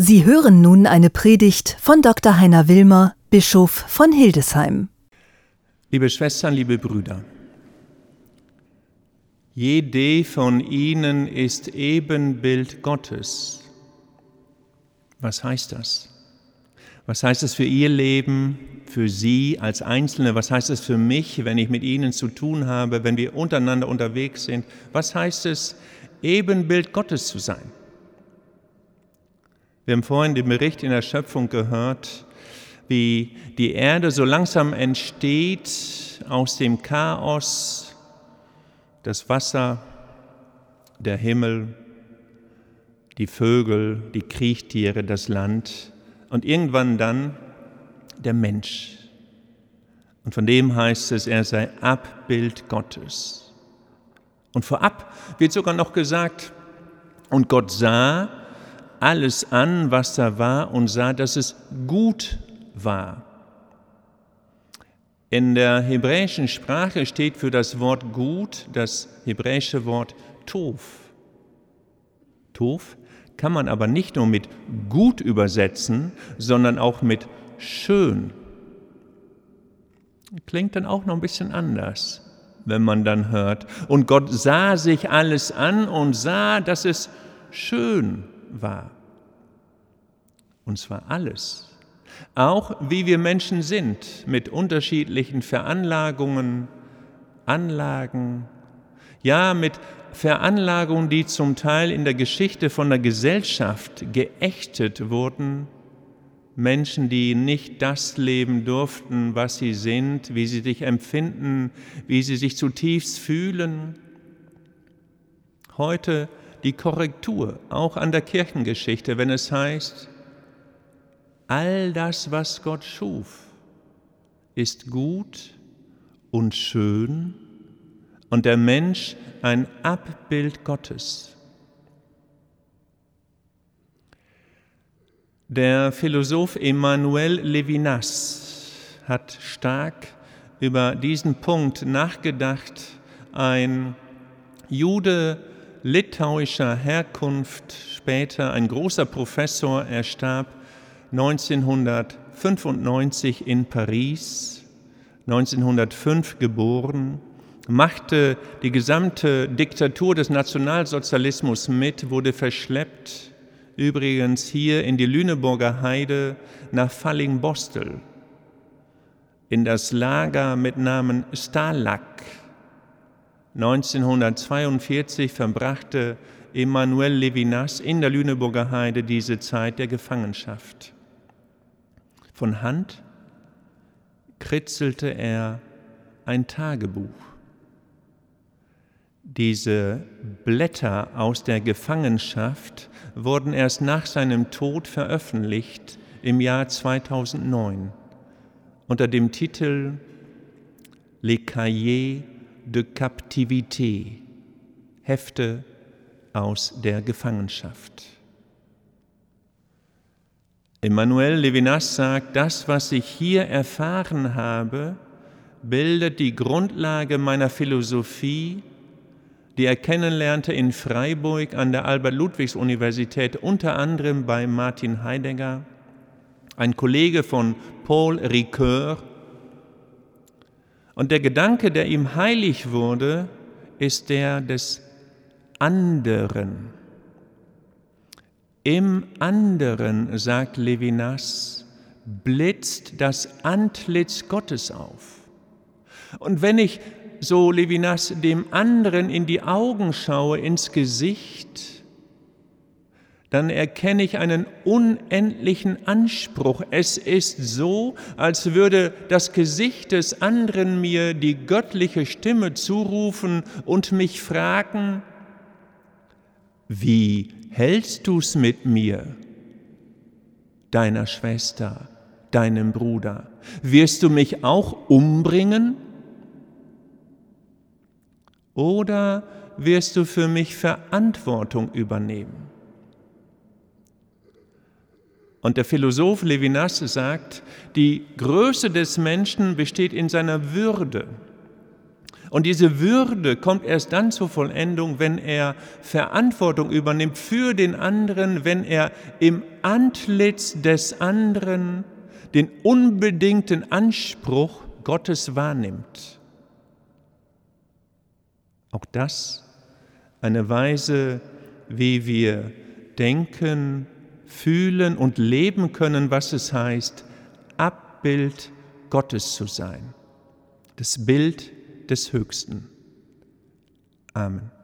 Sie hören nun eine Predigt von Dr. Heiner Wilmer, Bischof von Hildesheim. Liebe Schwestern, liebe Brüder, jede von ihnen ist Ebenbild Gottes. Was heißt das? Was heißt das für Ihr Leben, für Sie als Einzelne? Was heißt das für mich, wenn ich mit Ihnen zu tun habe, wenn wir untereinander unterwegs sind? Was heißt es, Ebenbild Gottes zu sein? Wir haben vorhin den Bericht in der Schöpfung gehört, wie die Erde so langsam entsteht aus dem Chaos, das Wasser, der Himmel, die Vögel, die Kriechtiere, das Land und irgendwann dann der Mensch. Und von dem heißt es, er sei Abbild Gottes. Und vorab wird sogar noch gesagt, und Gott sah, alles an, was da war und sah, dass es gut war. In der hebräischen Sprache steht für das Wort gut das hebräische Wort Tov. Tov kann man aber nicht nur mit gut übersetzen, sondern auch mit schön. Klingt dann auch noch ein bisschen anders, wenn man dann hört. Und Gott sah sich alles an und sah, dass es schön war. Und zwar alles. Auch wie wir Menschen sind, mit unterschiedlichen Veranlagungen, Anlagen, ja mit Veranlagungen, die zum Teil in der Geschichte von der Gesellschaft geächtet wurden, Menschen, die nicht das leben durften, was sie sind, wie sie sich empfinden, wie sie sich zutiefst fühlen. Heute die Korrektur, auch an der Kirchengeschichte, wenn es heißt, all das, was Gott schuf, ist gut und schön und der Mensch ein Abbild Gottes. Der Philosoph Emmanuel Levinas hat stark über diesen Punkt nachgedacht. Ein Jude litauischer Herkunft, später ein großer Professor, er starb 1995 in Paris, 1905 geboren, machte die gesamte Diktatur des Nationalsozialismus mit, wurde verschleppt, übrigens hier in die Lüneburger Heide nach Fallingbostel, in das Lager mit Namen Stalag. 1942 verbrachte Emanuel Levinas in der Lüneburger Heide diese Zeit der Gefangenschaft. Von Hand kritzelte er ein Tagebuch. Diese Blätter aus der Gefangenschaft wurden erst nach seinem Tod veröffentlicht im Jahr 2009 unter dem Titel Les Cahiers de Captivité, Hefte aus der Gefangenschaft. Emmanuel Levinas sagt, das, was ich hier erfahren habe, bildet die Grundlage meiner Philosophie, die er kennenlernte in Freiburg an der Albert-Ludwigs-Universität, unter anderem bei Martin Heidegger, ein Kollege von Paul Ricoeur. Und der Gedanke, der ihm heilig wurde, ist der des anderen. Im anderen, sagt Levinas, blitzt das Antlitz Gottes auf. Und wenn ich, so Levinas, dem anderen in die Augen schaue, ins Gesicht, dann erkenne ich einen unendlichen Anspruch. Es ist so, als würde das Gesicht des anderen mir die göttliche Stimme zurufen und mich fragen, wie hältst du's mit mir, deiner Schwester, deinem Bruder? Wirst du mich auch umbringen? Oder wirst du für mich Verantwortung übernehmen? Und der Philosoph Levinas sagt, die Größe des Menschen besteht in seiner Würde. Und diese Würde kommt erst dann zur Vollendung, wenn er Verantwortung übernimmt für den anderen, wenn er im Antlitz des anderen den unbedingten Anspruch Gottes wahrnimmt. Auch das eine Weise, wie wir denken, fühlen und leben können, was es heißt, Abbild Gottes zu sein. Das Bild des Höchsten. Amen.